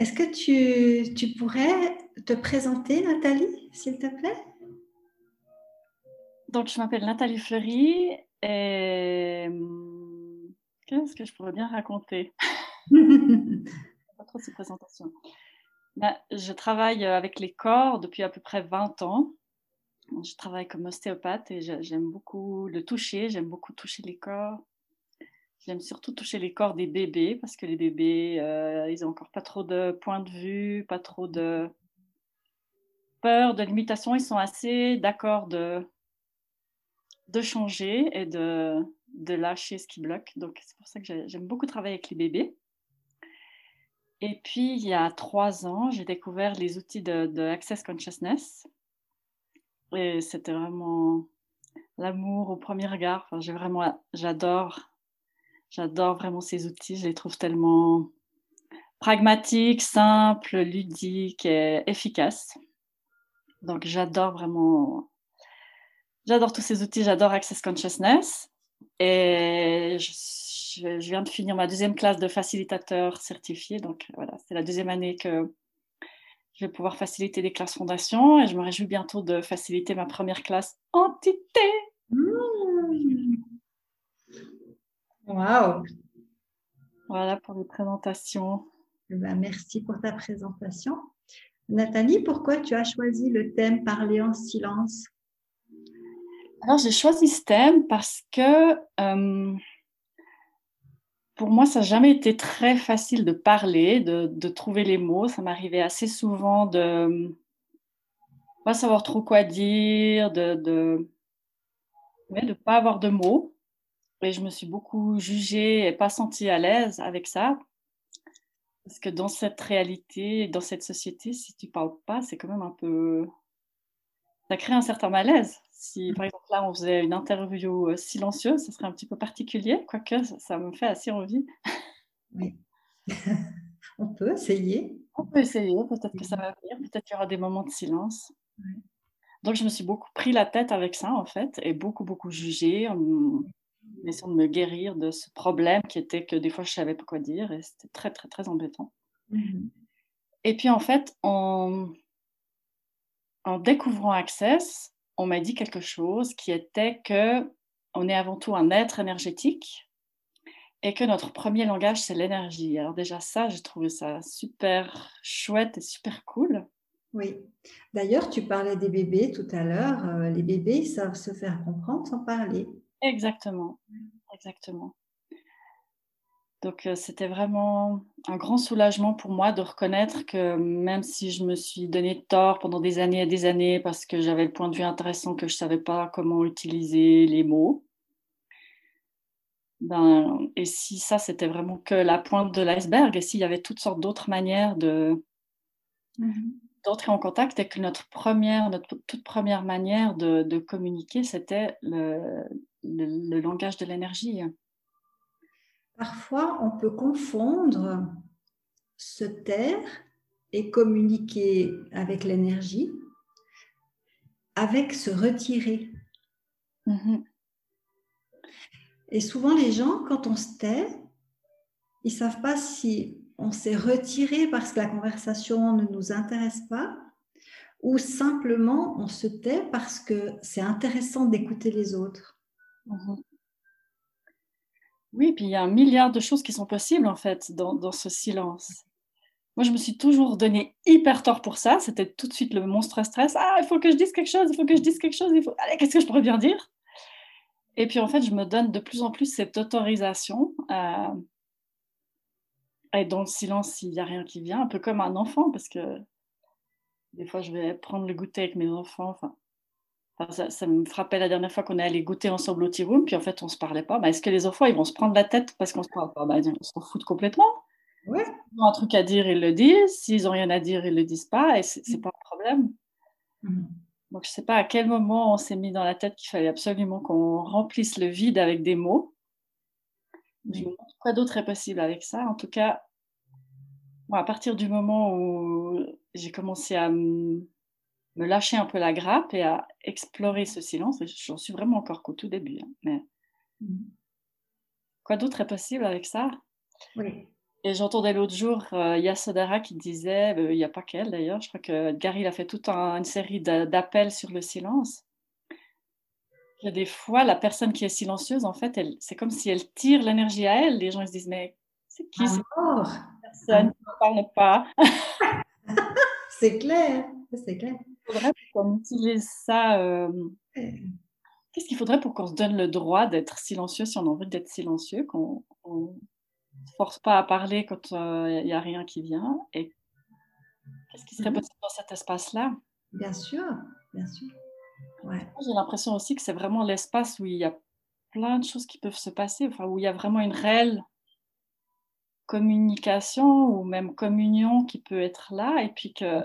Est-ce que tu, tu, pourrais te présenter, Nathalie, s'il te plaît? Donc, je m'appelle Nathalie Fleury et qu'est-ce que je pourrais bien raconter? Pas trop ces présentations. Ben, je travaille avec les corps depuis à peu près 20 ans. Je travaille comme ostéopathe et j'aime beaucoup le toucher, j'aime beaucoup toucher les corps. J'aime surtout toucher les corps des bébés parce que les bébés, euh, ils n'ont encore pas trop de points de vue, pas trop de peur, de limitation. Ils sont assez d'accord de, de changer et de, de lâcher ce qui bloque. Donc, c'est pour ça que j'aime beaucoup travailler avec les bébés. Et puis, il y a trois ans, j'ai découvert les outils de, Access Consciousness. Et c'était vraiment l'amour au premier regard. J'ai vraiment, j'adore J'adore vraiment ces outils, je les trouve tellement pragmatiques, simples, ludiques et efficaces. Donc j'adore vraiment, j'adore tous ces outils, j'adore Access Consciousness. Et je, viens de finir ma deuxième classe de facilitateur certifié. Donc voilà, c'est la deuxième année que je vais pouvoir faciliter des classes fondation et je me réjouis bientôt de faciliter ma première classe entité. Waouh Voilà pour les présentations. Eh ben, merci pour ta présentation. Nathalie, pourquoi tu as choisi le thème Parler en silence? Alors, j'ai choisi ce thème parce que euh, pour moi, ça n'a jamais été très facile de parler, de, trouver les mots. Ça m'arrivait assez souvent de ne pas savoir trop quoi dire, de ne de, pas avoir de mots. Et je me suis beaucoup jugée et pas sentie à l'aise avec ça. Parce que dans cette réalité, dans cette société, si tu parles pas, c'est quand même un peu. Ça crée un certain malaise. Si par exemple là on faisait une interview euh, silencieuse, ce serait un petit peu particulier, quoique ça, me fait assez envie. Oui. on peut essayer. On peut essayer, peut-être que ça va venir, peut-être qu'il y aura des moments de silence. Donc je me suis beaucoup pris la tête avec ça en fait, et beaucoup, beaucoup essayant de me guérir de ce problème qui était que des fois je savais pas quoi dire et c'était très très très embêtant. Mmh et puis en fait, en, en découvrant Access, on m'a dit quelque chose qui était que on est avant tout un être énergétique et que notre premier langage c'est l'énergie. Alors déjà ça, j'ai trouvé ça super chouette et super cool. Oui. D'ailleurs, tu parlais des bébés tout à l'heure. Euh, les bébés savent se faire comprendre sans parler. Exactement, exactement. Donc euh, c'était vraiment un grand soulagement pour moi de reconnaître que même si je me suis donné tort pendant des années et des années parce que j'avais le point de vue intéressant que je ne savais pas comment utiliser les mots, ben, et si ça c'était vraiment que la pointe de l'iceberg, et s'il y avait toutes sortes d'autres manières de, mmh d'entrer en contact et que notre première, notre toute première manière de, de communiquer, c'était le, le, langage de l'énergie. Parfois, on peut confondre se taire et communiquer avec l'énergie avec se retirer. Mm-hmm. Et souvent, les gens, quand on se tait, ils ne savent pas si on s'est retiré parce que la conversation ne nous intéresse pas ou simplement on se tait parce que c'est intéressant d'écouter les autres. Mhm. Oui, puis il y a un milliard de choses qui sont possibles en fait dans, ce silence. Moi, je me suis toujours donné hyper tort pour ça. C'était tout de suite le monstre stress. Ah, il faut que je dise quelque chose, il faut que je dise quelque chose. Il faut... Allez, qu'est-ce que je pourrais bien dire? Et puis en fait, je me donne de plus en plus cette autorisation à, être dans le silence s'il n'y a rien qui vient, un peu comme un enfant, parce que des fois, je vais prendre le goûter avec mes enfants. Ça, me frappait la dernière fois qu'on est allé goûter ensemble au tea room, puis en fait, on ne se parlait pas. Bah, Est-ce que les enfants, ils vont se prendre la tête parce qu'on se parle pas? Bah, Ils s'en foutent complètement. Ouais. S'ils ont un truc à dire, ils le disent. S'ils n'ont rien à dire, ils ne le disent pas. Et ce n'est mm. pas un problème. Mm. Donc, je ne sais pas à quel moment on s'est mis dans la tête qu'il fallait absolument qu'on remplisse le vide avec des mots. quoi d'autre est possible avec ça En tout cas, à partir du moment où j'ai commencé à me lâcher un peu la grappe et à explorer ce silence. J'en suis vraiment encore qu'au tout début. Hein, mais... Mmh. Quoi d'autre est possible avec ça? Oui. Et j'entendais l'autre jour euh, Yasodara qui disait, euh, il n'y a pas qu'elle d'ailleurs, je crois que Gary a fait toute une série d'appels sur le silence. Il y a des fois, la personne qui est silencieuse, en fait, c'est comme si elle tire l'énergie à elle. Les gens ils se disent, mais c'est qui cette personne? Qui ne parle pas C'est clair, c'est clair. Faudrait qu'on utilise ça. Euh, qu'est-ce qu'il faudrait pour qu'on se donne le droit d'être silencieux si on a envie d'être silencieux, qu'on ne force pas à parler quand il euh, n'y a rien qui vient. Et qu'est-ce qui serait mhm. possible dans cet espace-là? Bien sûr, bien sûr. J'ai l'impression aussi que c'est vraiment l'espace où il y a plein de choses qui peuvent se passer, enfin, où il y a vraiment une réelle communication ou même communion qui peut être là, et puis que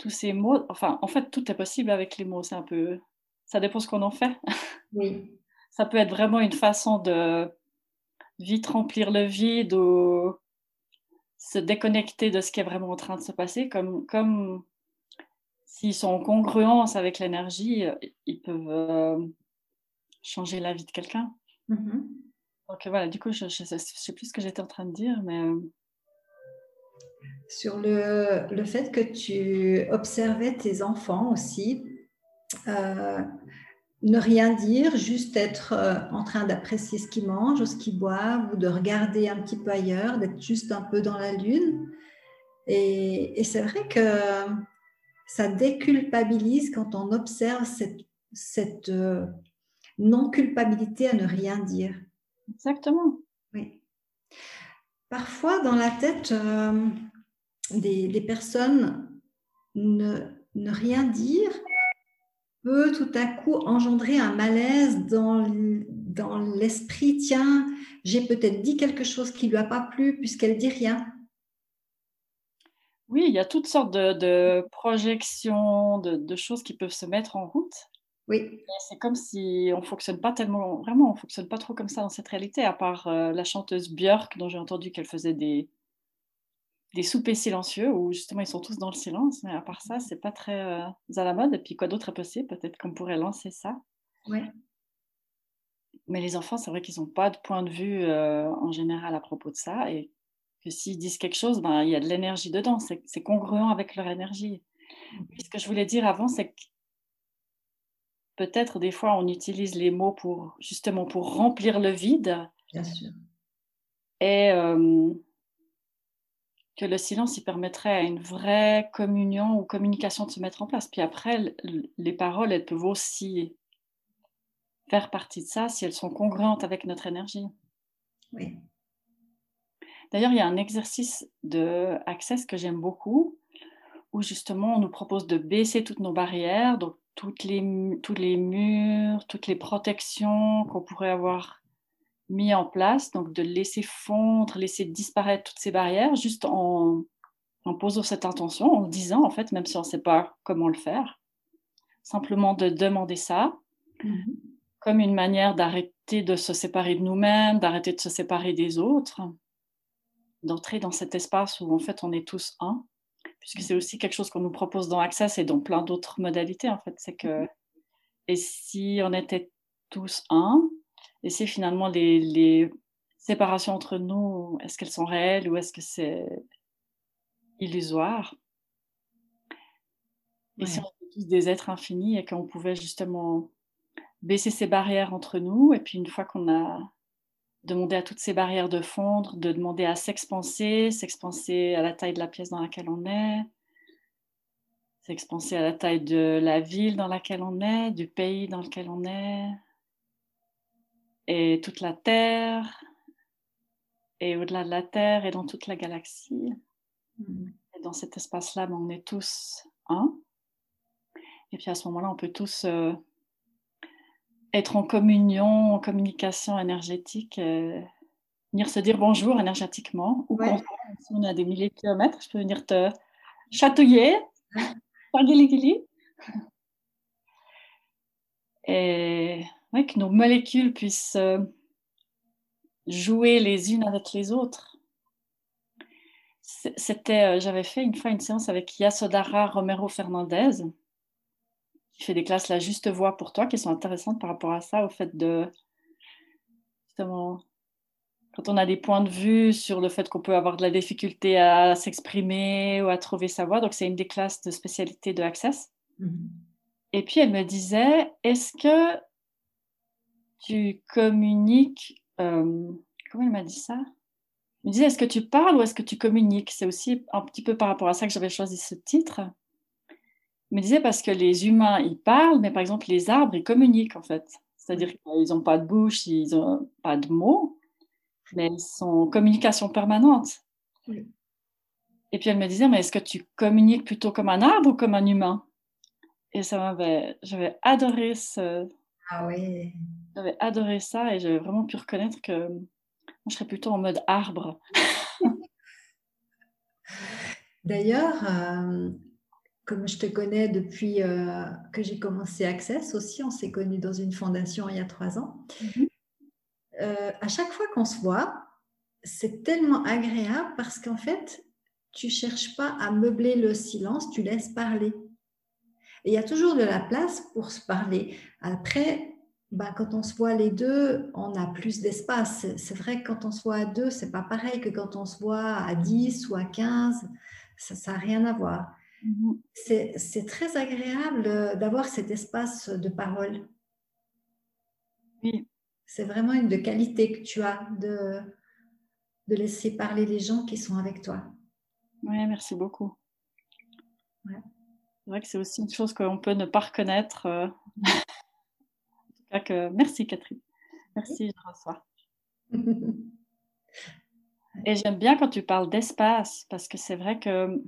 tous ces mots, enfin, en fait, tout est possible avec les mots, c'est un peu, ça dépend ce qu'on en fait. Oui. ça peut être vraiment une façon de vite remplir le vide ou se déconnecter de ce qui est vraiment en train de se passer, comme, comme s'ils sont en congruence avec l'énergie, ils peuvent euh, changer la vie de quelqu'un. Mm-hmm. Donc voilà, du coup, je ne sais, plus ce que j'étais en train de dire, mais... Euh, Sur le, le, fait que tu observais tes enfants aussi, euh, ne rien dire, juste être euh, en train d'apprécier ce qu'ils mangent ou ce qu'ils boivent, ou de regarder un petit peu ailleurs, d'être juste un peu dans la lune. Et, c'est vrai que ça déculpabilise quand on observe cette, cette euh, non-culpabilité à ne rien dire. Exactement. Oui. Parfois, dans la tête euh, des, des, personnes, ne, ne rien dire peut tout à coup engendrer un malaise dans, dans l'esprit. Tiens, j'ai peut-être dit quelque chose qui lui a pas plu puisqu'elle dit rien. Oui, il y a toutes sortes de, projections, de, choses qui peuvent se mettre en route. Oui. C'est comme si on fonctionne pas tellement, vraiment, on fonctionne pas trop comme ça dans cette réalité, à part euh, la chanteuse Björk, dont j'ai entendu qu'elle faisait des, des soupers silencieux où justement ils sont tous dans le silence, mais à part ça, c'est pas très euh, à la mode. Et puis quoi d'autre est possible? Peut-être qu'on pourrait lancer ça. Ouais. Mais les enfants, c'est vrai qu'ils n'ont pas de point de vue euh, en général à propos de ça et que s'ils disent quelque chose, ben, il y a de l'énergie dedans, c'est congruent avec leur énergie. ce que je voulais dire avant, c'est que peut-être des fois on utilise les mots pour justement pour remplir le vide. Bien sûr. Et euh, que le silence il permettrait à une vraie communion ou communication de se mettre en place. Puis après, les paroles, elles peuvent aussi faire partie de ça si elles sont congruentes avec notre énergie. Oui. D'ailleurs, il y a un exercice de Access que j'aime beaucoup, où justement on nous propose de baisser toutes nos barrières, donc toutes les, tous les murs, toutes les protections qu'on pourrait avoir mis en place, donc de laisser fondre, laisser disparaître toutes ces barrières, juste en, en posant cette intention, en disant, en fait, même si on ne sait pas comment le faire, simplement de demander ça, mm-hmm. comme une manière d'arrêter de se séparer de nous-mêmes, d'arrêter de se séparer des autres, d'entrer dans cet espace où, en fait, on est tous un, puisque c'est aussi quelque chose qu'on nous propose dans Access et dans plein d'autres modalités, en fait, c'est que, mm-hmm. et si on était tous un, et c'est finalement les, séparations entre nous, est-ce qu'elles sont réelles ou est-ce que c'est illusoire? Et si on est tous des êtres infinis et qu'on pouvait justement baisser ces barrières entre nous, et puis une fois qu'on a demandé à toutes ces barrières de fondre, de demander à s'expanser, s'expanser à la taille de la pièce dans laquelle on est, s'expanser à la taille de la ville dans laquelle on est, du pays dans lequel on est, et toute la Terre, et au-delà de la Terre et dans toute la galaxie. Mm. Et dans cet espace-là, ben, on est tous un. Et puis à ce moment-là, on peut tous euh, être en communion, en communication énergétique, euh, venir se dire bonjour énergétiquement. Ou quand on a des milliers de kilomètres, je peux venir te chatouiller, Et que nos molécules puissent euh, jouer les unes avec les autres. C'était, euh, j'avais fait une fois une séance avec Yasodara Romero Fernandez, qui fait des classes la juste voix pour toi, qui sont intéressantes par rapport à ça, au fait de justement quand on a des points de vue sur le fait qu'on peut avoir de la difficulté à s'exprimer ou à trouver sa voix. Donc, c'est une des classes de spécialité de Access. Mhm. Et puis, elle me disait, est-ce que tu communiques... Euh, comment elle m'a dit ça? Elle me disait, est-ce que tu parles ou est-ce que tu communiques? C'est aussi un petit peu par rapport à ça que j'avais choisi ce titre. Elle me disait parce que les humains, ils parlent, mais par exemple, les arbres, ils communiquent en fait. C'est-à-dire qu'ils n'ont pas de bouche, ils n'ont pas de mots, mais ils sont en communication permanente. Et puis elle me disait, mais est-ce que tu communiques plutôt comme un arbre ou comme un humain? Et ça m'avait, j'avais adoré ce. Ah oui. J'avais adoré ça et j'avais vraiment pu reconnaître que moi, je serais plutôt en mode arbre. D'ailleurs, euh, comme je te connais depuis euh, que j'ai commencé Access aussi, on s'est connus dans une fondation il y a trois ans. Mhm. Euh, à chaque fois qu'on se voit, c'est tellement agréable parce qu'en fait, tu cherches pas à meubler le silence, tu laisses parler. Il y a toujours de la place pour se parler. Après, bah, quand on se voit les deux, on a plus d'espace. C'est vrai que quand on se voit à deux, c'est pas pareil que quand on se voit à 10 ou à 15. Ça n'a rien à voir. Mhm. C'est très agréable d'avoir cet espace de parole. Oui. C'est vraiment une de qualité que tu as de, de laisser parler les gens qui sont avec toi. Oui, merci beaucoup. C'est vrai que c'est aussi une chose qu'on peut ne pas reconnaître. Euh. en tout cas que... Merci Catherine. Merci, je reçois. Et j'aime bien quand tu parles d'espace, parce que c'est vrai que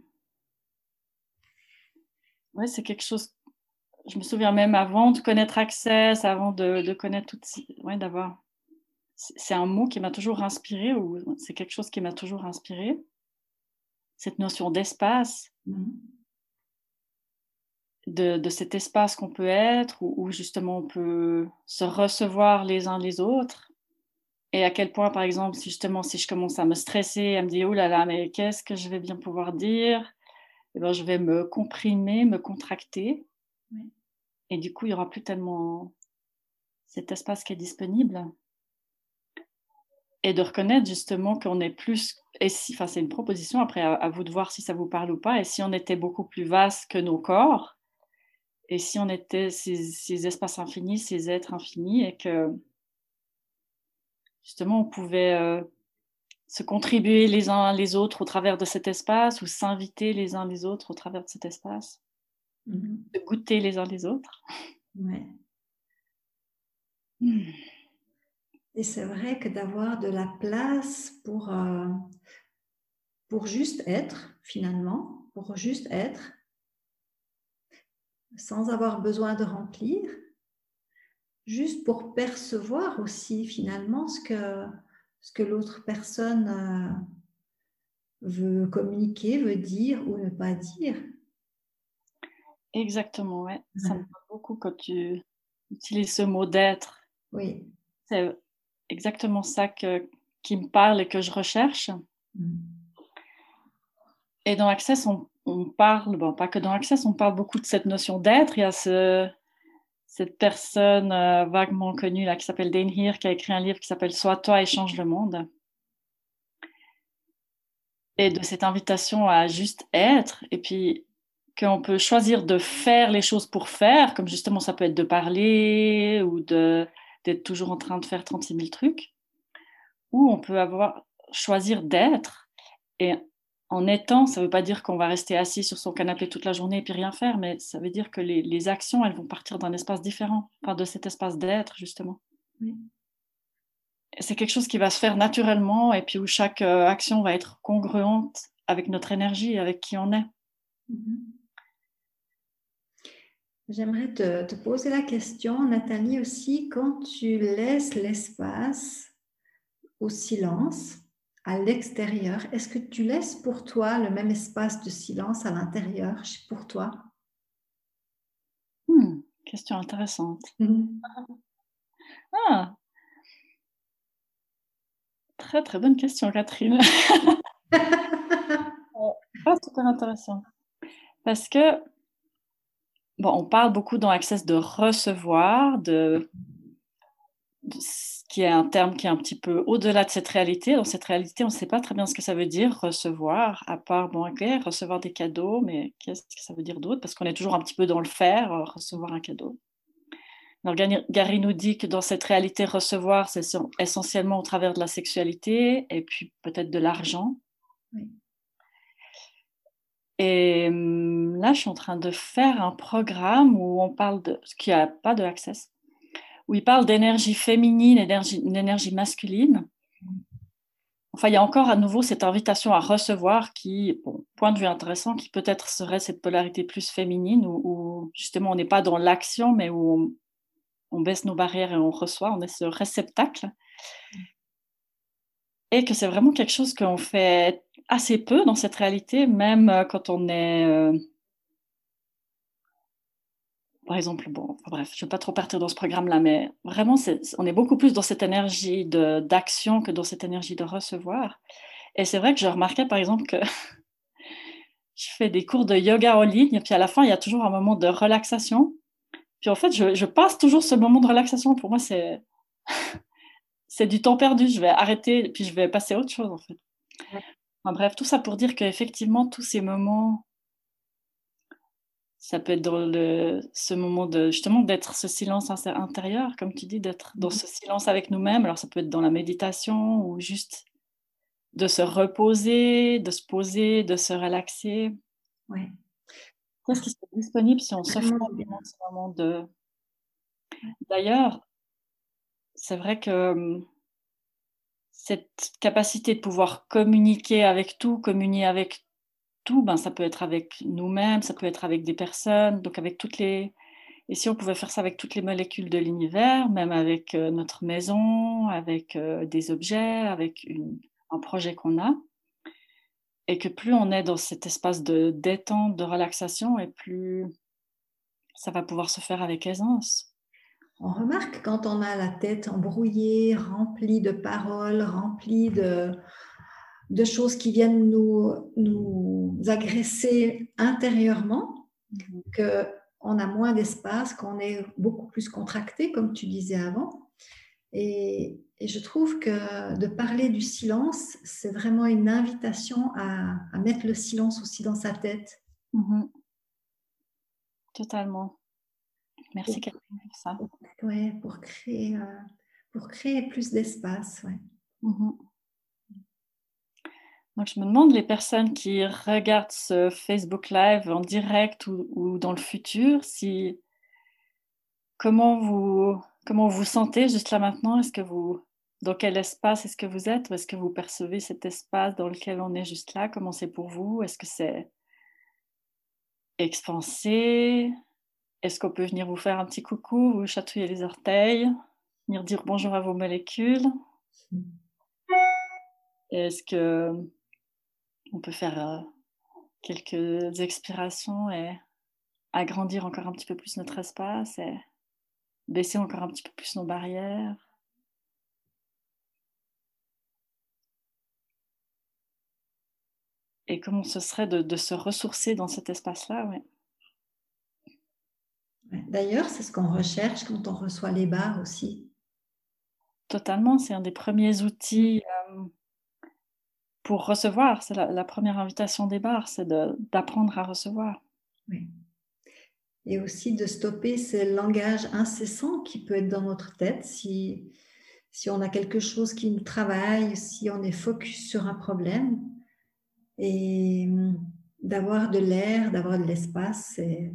ouais, c'est quelque chose je me souviens même avant de connaître Access, avant de, connaître tout, ouais, d'avoir. C'est un mot qui m'a toujours inspiré, ou c'est quelque chose qui m'a toujours inspiré. Cette notion d'espace, mm-hmm. De, cet espace qu'on peut être, où, justement on peut se recevoir les uns les autres. Et à quel point, par exemple, si justement, si je commence à me stresser, à me dire, oh là là, mais qu'est-ce que je vais bien pouvoir dire? Eh ben, Je vais me comprimer, me contracter et du coup, il n'y aura plus tellement cet espace qui est disponible. Et de reconnaître justement qu'on est plus, et si, enfin c'est une proposition, après à, vous de voir si ça vous parle ou pas, et si on était beaucoup plus vaste que nos corps, et si on était ces, espaces infinis, ces êtres infinis, et que justement on pouvait euh, se contribuer les uns les autres au travers de cet espace, ou s'inviter les uns les autres au travers de cet espace. De goûter les uns les autres. Ouais. Mmh. Et c'est vrai que d'avoir de la place pour, euh, pour juste être, finalement, pour juste être, sans avoir besoin de remplir, juste pour percevoir aussi finalement ce que, ce que l'autre personne euh, veut communiquer, veut dire ou ne pas dire. Exactement, ouais. Ça me parle beaucoup quand tu utilises ce mot d'être. Oui. C'est exactement ça que, qui me parle et que je recherche. Mmh. Et dans Access, on, parle, bon, pas que dans Access, on parle beaucoup de cette notion d'être. Il y a ce, cette personne euh, vaguement connue là, qui s'appelle Dane Heer, qui a écrit un livre qui s'appelle Sois toi et change le monde. Et de cette invitation à juste être. Et puis, qu'on peut choisir de faire les choses pour faire, comme justement ça peut être de parler ou d'être toujours en train de faire 36 000 trucs, ou on peut avoir choisir d'être. Et en étant, ça ne veut pas dire qu'on va rester assis sur son canapé toute la journée et puis rien faire, mais ça veut dire que les, actions, elles vont partir d'un espace différent, enfin de cet espace d'être, justement. C'est quelque chose qui va se faire naturellement et puis où chaque euh, action va être congruente avec notre énergie, avec qui on est. Mm-hmm. J'aimerais te, poser la question, Nathalie, aussi, quand tu laisses l'espace au silence à l'extérieur, est-ce que tu laisses pour toi le même espace de silence à l'intérieur pour toi? Hmm, Question intéressante. Mhm. Ah. Très très bonne question, Catherine. ah, super intéressant. Parce que on parle beaucoup dans Access de recevoir, de, qui est un terme qui est un petit peu au-delà de cette réalité. Dans cette réalité, on ne sait pas très bien ce que ça veut dire recevoir, à part, bon, ok, recevoir des cadeaux, mais qu'est-ce que ça veut dire d'autre? Parce qu'on est toujours un petit peu dans le faire, euh, recevoir un cadeau. Alors, Gary nous dit que dans cette réalité, recevoir, c'est essentiellement au travers de la sexualité et puis peut-être de l'argent. Et hum, là, je suis en train de faire un programme où on parle de ce qui n'a pas de access, où il parle d'énergie féminine d'énergie masculine. Enfin, il y a encore à nouveau cette invitation à recevoir qui, point de vue intéressant, qui peut-être serait cette polarité plus féminine où, justement on n'est pas dans l'action, mais où on, baisse nos barrières et on reçoit, on est ce réceptacle. Et que c'est vraiment quelque chose qu'on fait assez peu dans cette réalité, même euh, quand on est euh, par exemple, bon, bref, je ne vais pas trop partir dans ce programme-là, mais vraiment, on est beaucoup plus dans cette énergie d'action que dans cette énergie de recevoir. Et c'est vrai que je remarquais, par exemple, que je fais des cours de yoga en ligne, et puis à la fin, il y a toujours un moment de relaxation. Puis en fait, je, passe toujours ce moment de relaxation. Pour moi, c'est c'est du temps perdu. Je vais arrêter, puis je vais passer à autre chose, en fait. bref, tout ça pour dire qu'effectivement, tous ces moments ça peut être dans le, ce moment de justement d'être ce silence intérieur, comme tu dis, d'être dans mmh ce silence avec nous-mêmes. Alors ça peut être dans la méditation ou juste de se reposer, de se poser, de se relaxer. Oui. Qu'est-ce qui est disponible si on s'offre ce moment de. D'ailleurs, c'est vrai que cette capacité de pouvoir communiquer avec tout, communier avec tout, ben, ça peut être avec nous-mêmes, ça peut être avec des personnes, donc avec toutes les... Et si on pouvait faire ça avec toutes les molécules de l'univers, même avec euh, notre maison, avec euh, des objets, avec un projet qu'on a, et que plus on est dans cet espace de détente, de relaxation, et plus ça va pouvoir se faire avec aisance. On remarque quand on a la tête embrouillée, remplie de paroles, remplie de, de choses qui viennent nous, nous agresser intérieurement, mhm. qu'on a moins d'espace, qu'on est beaucoup plus contracté, comme tu disais avant. Et, je trouve que de parler du silence, c'est vraiment une invitation à, mettre le silence aussi dans sa tête. Mhm. Totalement. Merci Catherine pour ça. Oui, pour créer, euh, pour créer plus d'espace. Ouais. Mhm. Donc, je me demande les personnes qui regardent ce Facebook Live en direct ou, dans le futur, si comment vous comment vous sentez juste là maintenant? Est-ce que vous dans quel espace est-ce que vous êtes? Ou est-ce que vous percevez cet espace dans lequel on est juste là? Comment c'est pour vous? Est-ce que c'est expansé? Est-ce qu'on peut venir vous faire un petit coucou, vous chatouiller les orteils, venir dire bonjour à vos molécules? Mmh. Est-ce que on peut faire euh, quelques expirations et agrandir encore un petit peu plus notre espace et baisser encore un petit peu plus nos barrières. Et comment ce serait de, se ressourcer dans cet espace-là, ouais. D'ailleurs, c'est ce qu'on recherche quand on reçoit les barres aussi. Totalement, c'est un des premiers outils euh, pour recevoir. C'est la, première invitation des bars, c'est d'apprendre à recevoir. Oui. Et aussi de stopper ce langage incessant qui peut être dans notre tête si, si on a quelque chose qui nous travaille, si on est focus sur un problème. Et d'avoir de l'air, d'avoir de l'espace et,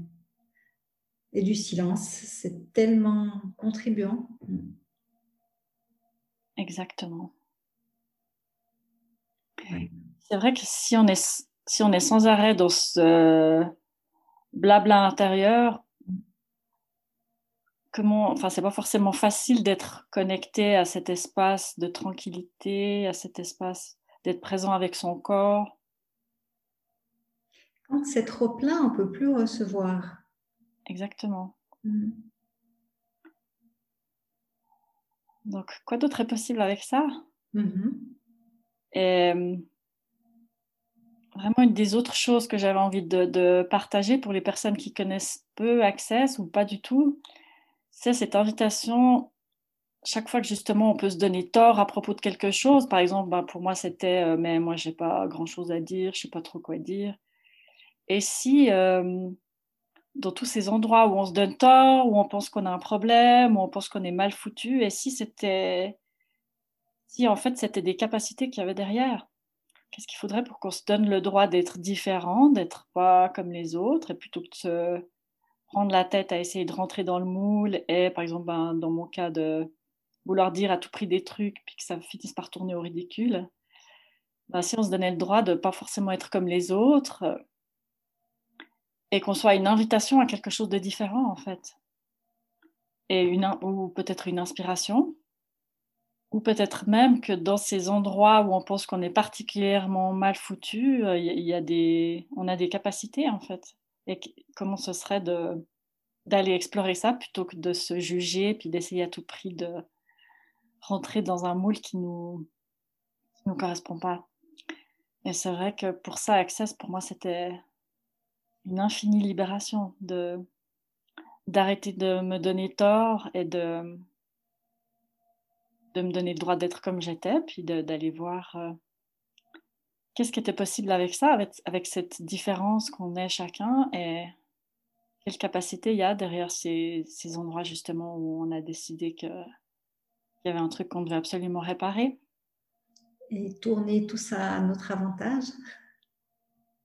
et du silence, c'est tellement contribuant. Exactement. C'est vrai que si on est, si on est sans arrêt dans ce blabla intérieur, comment, enfin, c'est pas forcément facile d'être connecté à cet espace de tranquillité, à cet espace d'être présent avec son corps. Quand c'est trop plein, on peut plus recevoir. Exactement. Mm. Donc, quoi d'autre est possible avec ça? Mm-hmm. Et euh, vraiment une des autres choses que j'avais envie de, partager pour les personnes qui connaissent peu Access ou pas du tout, c'est cette invitation chaque fois que justement on peut se donner tort à propos de quelque chose, par exemple, ben, pour moi c'était euh, mais moi j'ai pas grand chose à dire, je sais pas trop quoi dire. Et si euh, dans tous ces endroits où on se donne tort, où on pense qu'on a un problème, où on pense qu'on est mal foutu, et si c'était si en fait c'était des capacités qu'il y avait derrière. Qu'est-ce qu'il faudrait pour qu'on se donne le droit d'être différent, d'être pas comme les autres, et plutôt que de se prendre la tête à essayer de rentrer dans le moule, et par exemple, ben, dans mon cas, de vouloir dire à tout prix des trucs, puis que ça finisse par tourner au ridicule, ben, si on se donnait le droit de pas forcément être comme les autres, et qu'on soit une invitation à quelque chose de différent, en fait, et une, ou peut-être une inspiration, ou peut-être même que dans ces endroits où on pense qu'on est particulièrement mal foutu, euh, il y a des, on a des capacités en fait. Et comment ce serait de, d'aller explorer ça plutôt que de se juger puis d'essayer à tout prix de rentrer dans un moule qui nous, nous correspond pas. Et c'est vrai que pour ça, Access, pour moi, c'était une infinie libération de d'arrêter de me donner tort et de de me donner le droit d'être comme j'étais, puis d'aller voir euh, qu'est-ce qui était possible avec ça, avec, avec cette différence qu'on est chacun et quelle capacité il y a derrière ces, ces endroits justement où on a décidé qu'il y avait un truc qu'on devait absolument réparer. Et tourner tout ça à notre avantage.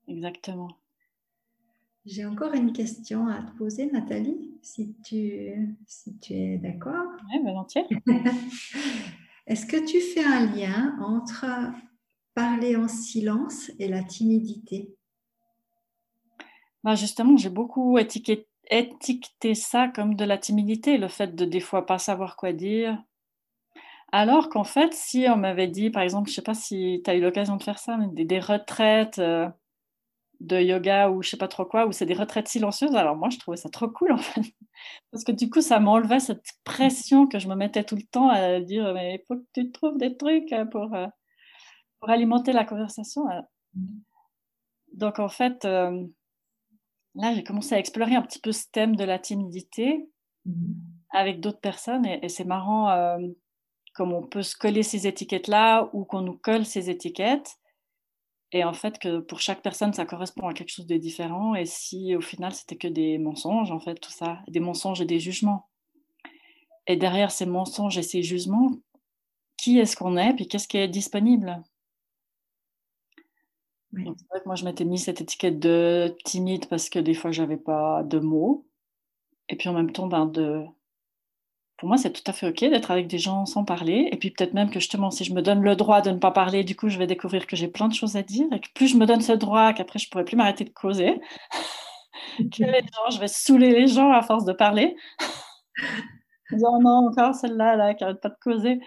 Exactement. J'ai encore une question à te poser, Nathalie, si tu, si tu es d'accord. Oui, volontiers. Est-ce que tu fais un lien entre parler en silence et la timidité? Bah Justement, j'ai beaucoup étiqueté, étiqueté ça comme de la timidité, le fait de des fois pas savoir quoi dire. Alors qu'en fait, si on m'avait dit, par exemple, je ne sais pas si tu as eu l'occasion de faire ça, des, des retraites. Euh, de yoga ou je sais pas trop quoi, où c'est des retraites silencieuses. Alors moi, je trouvais ça trop cool en fait. Parce que du coup, ça m'enlevait cette pression que je me mettais tout le temps à dire mais il faut que tu trouves des trucs euh, pour, euh, pour alimenter la conversation. Donc en fait, euh, là, j'ai commencé à explorer un petit peu ce thème de la timidité mmh. avec d'autres personnes et, et c'est marrant comme on peut se coller ces étiquettes-là ou qu'on nous colle ces étiquettes et en fait, que pour chaque personne, ça correspond à quelque chose de différent. Et si au final, c'était que des mensonges, en fait, tout ça, des mensonges et des jugements. Et derrière ces mensonges et ces jugements, qui est-ce qu'on est, puis qu'est-ce qui est disponible? Oui. vrai que moi, je m'étais mis cette étiquette de timide parce que des fois, j'avais pas de mots. Et puis en même temps, ben, de pour moi, c'est tout à fait OK d'être avec des gens sans parler. Et puis peut-être même que justement, si je me donne le droit de ne pas parler, du coup, je vais découvrir que j'ai plein de choses à dire. Et que plus je me donne ce droit, qu'après, je ne pourrai plus m'arrêter de causer. que les gens, je vais saouler les gens à force de parler. Disant non, encore celle-là là, qui n'arrête pas de causer.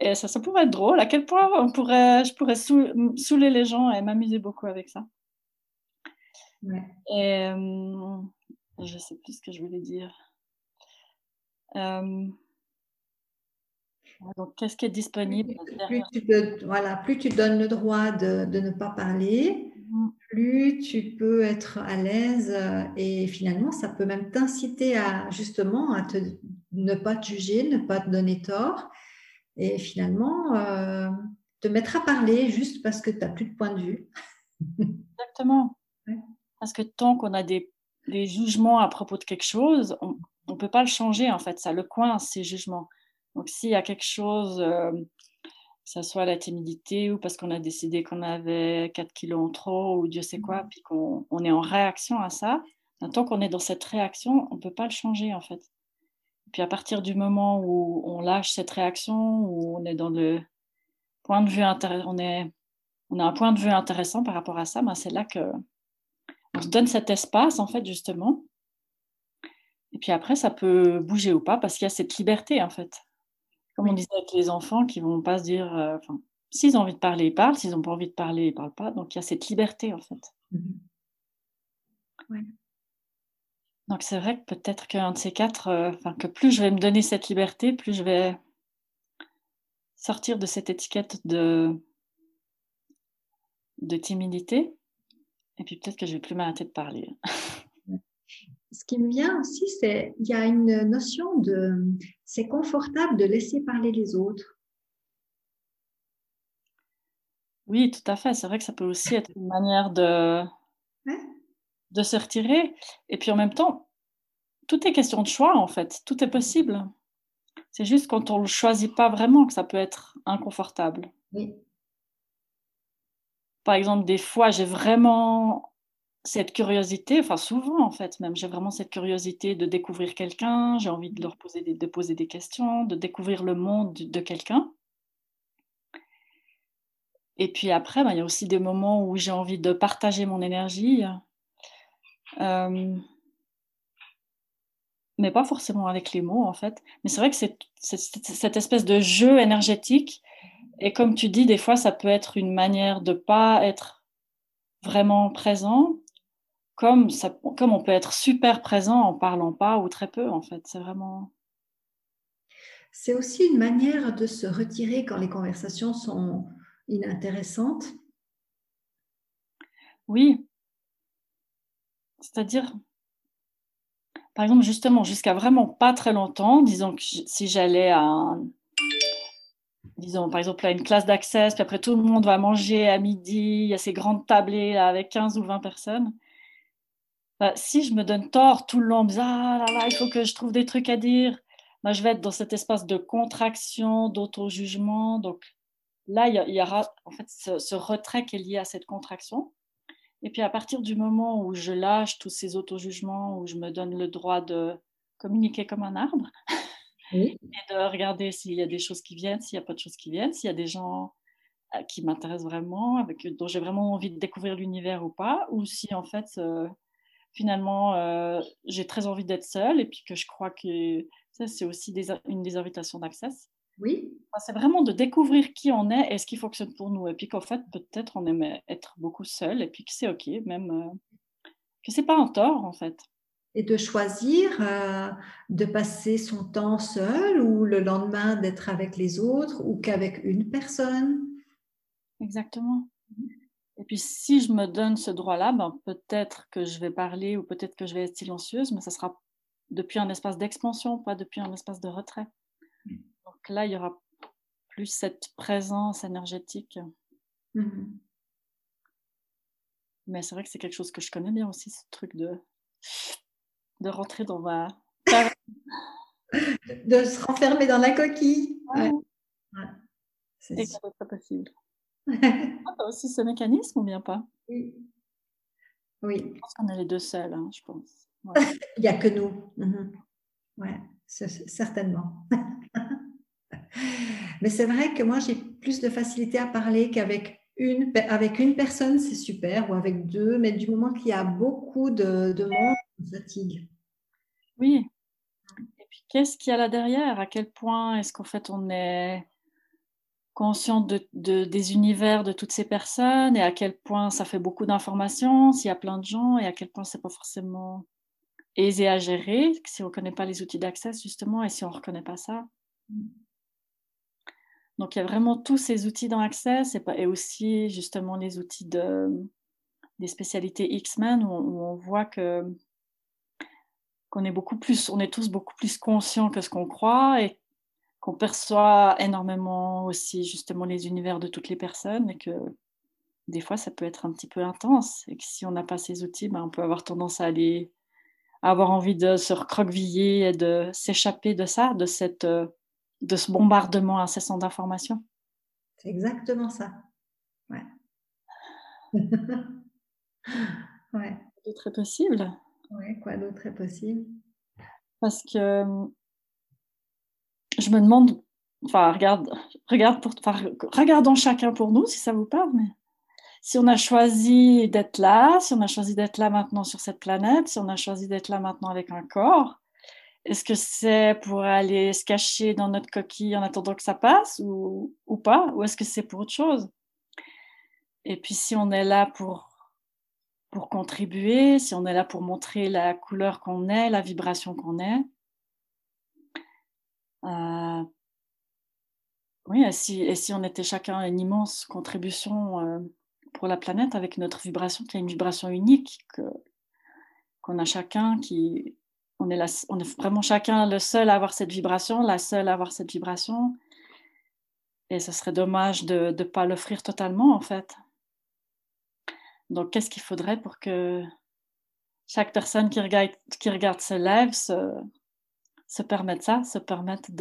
Et ça, ça pourrait être drôle. À quel point on pourrait, je pourrais saouler les gens et m'amuser beaucoup avec ça. Et, euh, je sais plus ce que je voulais dire. Euh, donc, qu'est-ce qui est disponible plus, tu voilà, plus tu donnes le droit de, de ne pas parler, mmh. plus tu peux être à l'aise euh, et finalement, ça peut même t'inciter à justement à te, ne pas te juger, ne pas te donner tort et finalement euh, te mettre à parler juste parce que tu n'as plus de point de vue. Exactement. Parce que tant qu'on a des les jugements à propos de quelque chose, on ne peut pas le changer en fait, ça le coince ces jugements. Donc s'il y a quelque chose, euh, que ce soit la timidité ou parce qu'on a décidé qu'on avait 4 kilos en trop ou Dieu sait quoi, mmh. puis qu'on on est en réaction à ça, ben, tant qu'on est dans cette réaction, on ne peut pas le changer en fait. puis à partir du moment où on lâche cette réaction, où on est dans le point de vue intéressant, on, est, on a un point de vue intéressant par rapport à ça, ben c'est là que on se donne cet espace, en fait, justement. Et puis après, ça peut bouger ou pas parce qu'il y a cette liberté, en fait. Comme on disait avec les enfants qui vont pas se dire, euh, s'ils ont envie de parler, ils parlent, s'ils n'ont pas envie de parler, ils ne parlent pas. Donc il y a cette liberté, en fait. Donc c'est vrai que peut-être qu'un de ces quatre, euh, que plus je vais me donner cette liberté, plus je vais sortir de cette étiquette de, de timidité et puis peut-être que je vais plus m'arrêter de parler. ce qui me vient aussi, c'est il y a une notion de c'est confortable de laisser parler les autres. Oui, tout à fait. C'est vrai que ça peut aussi être une manière de, de se retirer. Et puis en même temps, tout est question de choix, en fait. Tout est possible. C'est juste quand on ne le choisit pas vraiment que ça peut être inconfortable. Oui. Par exemple, des fois, j'ai vraiment cette curiosité, enfin souvent en fait même, j'ai vraiment cette curiosité de découvrir quelqu'un, j'ai envie de leur poser des, de poser des questions, de découvrir le monde de, quelqu'un. Et puis après, ben, il y a aussi des moments où j'ai envie de partager mon énergie, euh, mais pas forcément avec les mots en fait. Mais c'est vrai que c'est cette espèce de jeu énergétique, et comme tu dis, des fois ça peut être une manière de pas être vraiment présent, comme, ça, comme on peut être super présent en parlant pas ou très peu, en fait. C'est vraiment. C'est aussi une manière de se retirer quand les conversations sont inintéressantes. Oui. C'est-à-dire, par exemple, justement, jusqu'à vraiment pas très longtemps, disons que si j'allais à, disons, par exemple, à une classe d'accès, puis après tout le monde va manger à midi, il y a ces grandes tablées avec 15 ou 20 personnes. Bah, si je me donne tort tout le long, ah là là, il faut que je trouve des trucs à dire, je vais être dans cet espace de contraction, d'auto-jugement. Donc là, il y, aura en fait ce, retrait qui est lié à cette contraction. Et puis à partir du moment où je lâche tous ces auto-jugements, où je me donne le droit de communiquer comme un arbre, et de regarder s'il y a des choses qui viennent, s'il n'y a pas de choses qui viennent, s'il y a des gens euh, qui m'intéressent vraiment, avec, dont j'ai vraiment envie de découvrir l'univers ou pas, ou si en fait euh, finalement, euh, j'ai très envie d'être seule et puis que je crois que ça, c'est aussi une des invitations d'Access. Oui. c'est vraiment de découvrir qui on est et ce qui fonctionne pour nous. Et puis qu'en fait, peut-être on aime être beaucoup seul et puis que c'est OK, même euh, que c'est pas un tort en fait. Et de choisir euh, de passer son temps seul ou le lendemain d'être avec les autres ou qu'avec une personne. Exactement. Et puis, si je me donne ce droit-là, ben, peut-être que je vais parler ou peut-être que je vais être silencieuse, mais ça sera depuis un espace d'expansion, pas depuis un espace de retrait. Donc là, il y aura plus cette présence énergétique. Mmh mais c'est vrai que c'est quelque chose que je connais bien aussi, ce truc de, de rentrer dans ma... de se renfermer dans la coquille. Ouais. C'est pas possible. Ah, t'as aussi ce mécanisme ou bien pas? Oui. Oui. Je pense qu'on est les deux seuls, hein, je pense. Il n'y a que nous. Ouais, certainement. Mais c'est vrai que moi, j'ai plus de facilité à parler qu'avec une, avec une personne, c'est super, ou avec deux, mais du moment qu'il y a beaucoup de, de monde, ça fatigue. Oui. Et puis, qu'est-ce qu'il y a là derrière? À quel point est-ce qu'en fait, on est consciente de, des univers de toutes ces personnes? Et à quel point ça fait beaucoup d'informations, s'il y a plein de gens et à quel point c'est pas forcément aisé à gérer si on ne connaît pas les outils d'accès justement et si on ne reconnaît pas ça. Donc il y a vraiment tous ces outils dans Access et, et aussi justement les outils de, des spécialités X-Men où, où, on voit que qu'on est beaucoup plus, on est tous beaucoup plus conscients que ce qu'on croit et qu'on perçoit énormément aussi justement les univers de toutes les personnes et que des fois ça peut être un petit peu intense et que si on n'a pas ces outils, ben, on peut avoir tendance à aller à avoir envie de se recroqueviller et de s'échapper de ça, de, cette, de ce bombardement incessant d'informations. C'est exactement ça. Ouais. ouais. D'autres est possible. Ouais, quoi d'autre est possible? Parce que je me demande, enfin, regarde, regarde pour, regardons chacun pour nous si ça vous parle, mais si on a choisi d'être là, si on a choisi d'être là maintenant sur cette planète, si on a choisi d'être là maintenant avec un corps, est-ce que c'est pour aller se cacher dans notre coquille en attendant que ça passe ou pas? Ou est-ce que c'est pour autre chose? Et puis si on est là pour, pour contribuer, si on est là pour montrer la couleur qu'on est, la vibration qu'on est, euh, oui, et si, on était chacun une immense contribution euh, pour la planète avec notre vibration, qui est une vibration unique, qu'on a chacun qui, on est, on est vraiment chacun le seul à avoir cette vibration, la seule à avoir cette vibration. Et ce serait dommage de ne pas l'offrir totalement, en fait. Donc, qu'est-ce qu'il faudrait pour que chaque personne qui regarde, qui regarde ce live se, se permette ça, se permette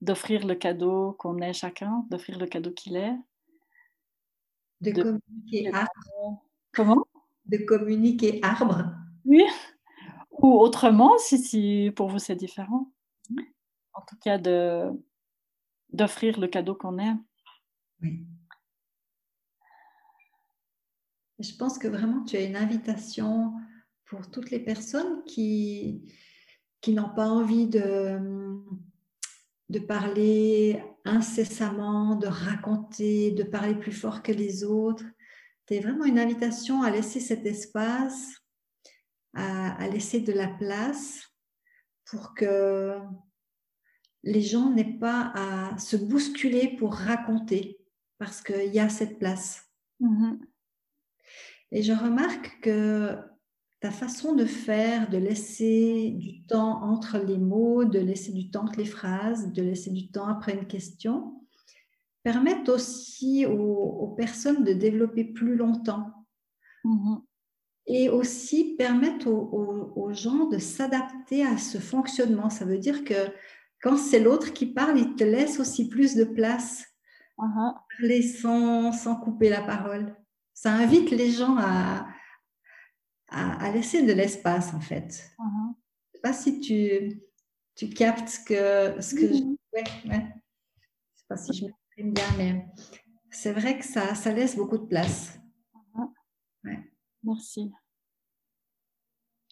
d'offrir le cadeau qu'on est chacun, d'offrir le cadeau qu'il est? De, communiquer arbre. Comment? De communiquer arbre. Oui. Ou autrement, si, si pour vous c'est différent. En tout cas, de d'offrir le cadeau qu'on est. Oui. Je pense que vraiment tu as une invitation pour toutes les personnes qui, qui n'ont pas envie de, de parler incessamment, de raconter, de parler plus fort que les autres. C'est vraiment une invitation à laisser cet espace, à, laisser de la place pour que les gens n'aient pas à se bousculer pour raconter, parce qu'il y a cette place. Mm-hmm. Et je remarque que ta façon de faire, de laisser du temps entre les mots, de laisser du temps entre les phrases, de laisser du temps après une question, permettent aussi aux, personnes de développer plus longtemps. Mm-hmm. Et aussi permettent aux, gens de s'adapter à ce fonctionnement. Ça veut dire que quand c'est l'autre qui parle, il te laisse aussi plus de place. Uh-huh. Parler sans, sans couper la parole. Ça invite les gens à, à, laisser de l'espace, en fait. Uh-huh. Je ne sais pas si tu, tu captes ce que, ce que je... Mm-hmm. Ouais, ouais. Je sais pas si je m'exprime bien, mais c'est vrai que ça, ça laisse beaucoup de place. Uh-huh. Ouais. Merci.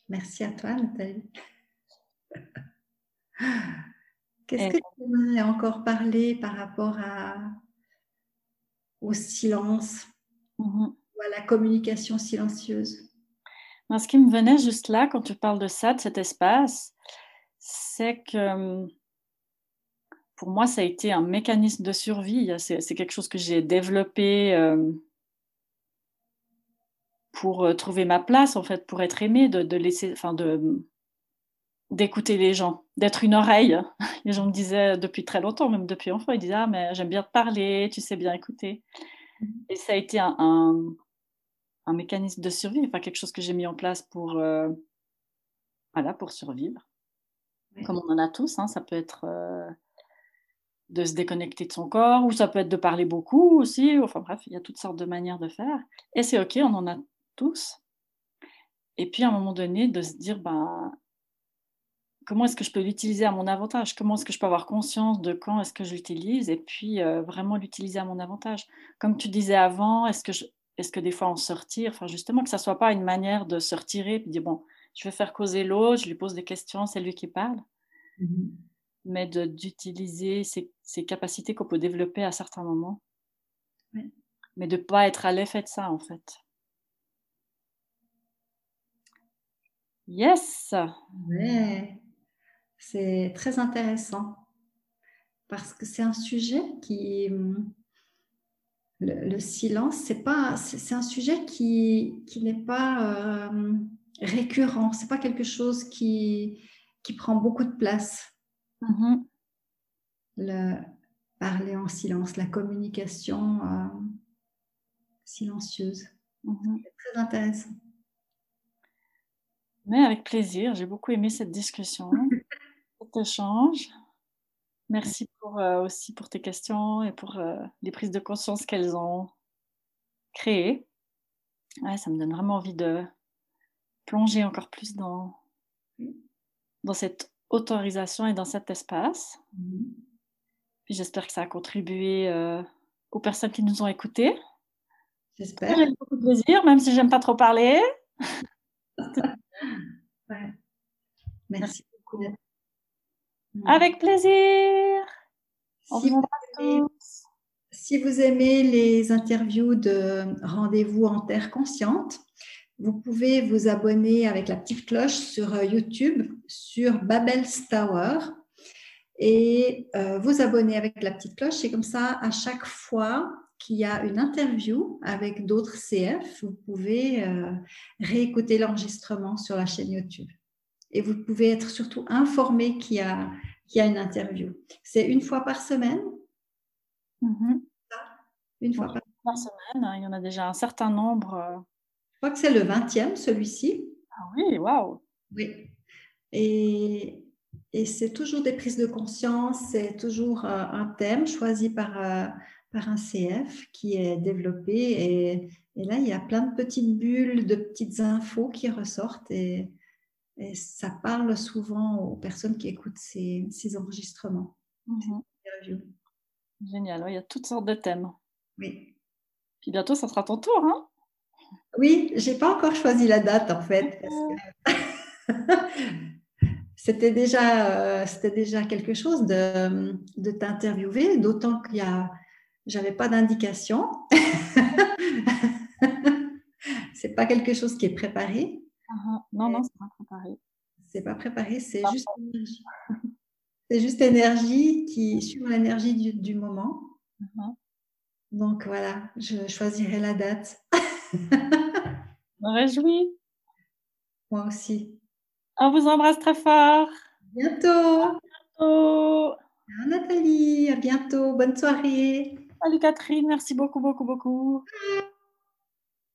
Merci à toi, Nathalie. Qu'est-ce que tu aimerais encore parler par rapport à, au silence? Ou à la communication silencieuse ce qui me venait juste là, quand tu parles de ça, de cet espace, c'est que pour moi, ça a été un mécanisme de survie. C'est quelque chose que j'ai développé euh, pour euh, trouver ma place, en fait, pour être aimé, de, laisser, enfin, de d'écouter les gens, d'être une oreille. Les gens me disaient depuis très longtemps, même depuis enfant, ils disaient ah mais j'aime bien te parler, tu sais bien écouter. Et ça a été un un mécanisme de survie, enfin quelque chose que j'ai mis en place pour, euh, voilà, pour survivre. Comme on en a tous, hein, ça peut être euh, de se déconnecter de son corps, ou ça peut être de parler beaucoup aussi. Enfin bref, il y a toutes sortes de manières de faire. Et c'est OK, on en a tous. Et puis à un moment donné, de se dire, ben, comment est-ce que je peux l'utiliser à mon avantage? Comment est-ce que je peux avoir conscience de quand est-ce que je l'utilise et puis euh, vraiment l'utiliser à mon avantage? Comme tu disais avant, est-ce que je, est-ce que des fois on sortir, enfin justement que ça soit pas une manière de se retirer puis dire bon, je vais faire causer l'autre, je lui pose des questions, c'est lui qui parle, mmh mais d'utiliser ces, capacités qu'on peut développer à certains moments, mais de pas être à l'effet de ça en fait. Yes. Ouais. C'est très intéressant parce que c'est un sujet qui le, silence, c'est pas, c'est un sujet qui, qui n'est pas euh, récurrent. C'est pas quelque chose qui, qui prend beaucoup de place. Mm-hmm. Le parler en silence, la communication euh, silencieuse. Mm-hmm. C'est très intéressant. Mais avec plaisir, j'ai beaucoup aimé cette discussion, cet échange. Merci pour, euh, aussi pour tes questions et pour euh, les prises de conscience qu'elles ont créées. Ouais, ça me donne vraiment envie de plonger encore plus dans, dans cette autorisation et dans cet espace. Mmh. Puis j'espère que ça a contribué euh, aux personnes qui nous ont écoutés. J'espère. J'ai beaucoup de plaisir, même si j'aime pas trop parler. ouais. Merci beaucoup. Mm. Avec plaisir. Si vous, aimez, les interviews de Rendez-vous en Terre Consciente, vous pouvez vous abonner avec la petite cloche sur euh, YouTube, sur Babel's Tower, et euh, vous abonner avec la petite cloche. Et comme ça, à chaque fois qu'il y a une interview avec d'autres CF. Vous pouvez euh, réécouter l'enregistrement sur la chaîne YouTube. Et vous pouvez être surtout informé qu'il y a, qu'il y a une interview. C'est une fois par semaine. Mm-hmm. Une fois par... semaine. Hein. Il y en a déjà un certain nombre. Euh. Je crois que c'est le 20e, celui-ci. Ah oui, waouh. Oui. Et, et c'est toujours des prises de conscience, c'est toujours euh, un thème choisi par, euh, par un CF qui est développé. Et, et, là, il y a plein de petites bulles, de petites infos qui ressortent. Et, et ça parle souvent aux personnes qui écoutent ces, ces enregistrements. Mhm. Génial, il y a toutes sortes de thèmes. Oui. Puis bientôt, ça sera ton tour, hein Oui, j'ai pas encore choisi la date en fait. c'était déjà, euh, c'était déjà quelque chose de, de t'interviewer, d'autant qu'il y a, j'avais pas d'indication. c'est pas quelque chose qui est préparé. Uh-huh. Non, non, c'est pas préparé. C'est pas préparé, c'est juste énergie. C'est juste énergie qui suit l'énergie du, du, moment. Uh-huh. Donc voilà, je choisirai la date. me réjouis. Moi aussi. On vous embrasse très fort. bientôt. À bientôt. Nathalie, à bientôt. Bonne soirée. Salut Catherine, merci beaucoup, beaucoup, beaucoup.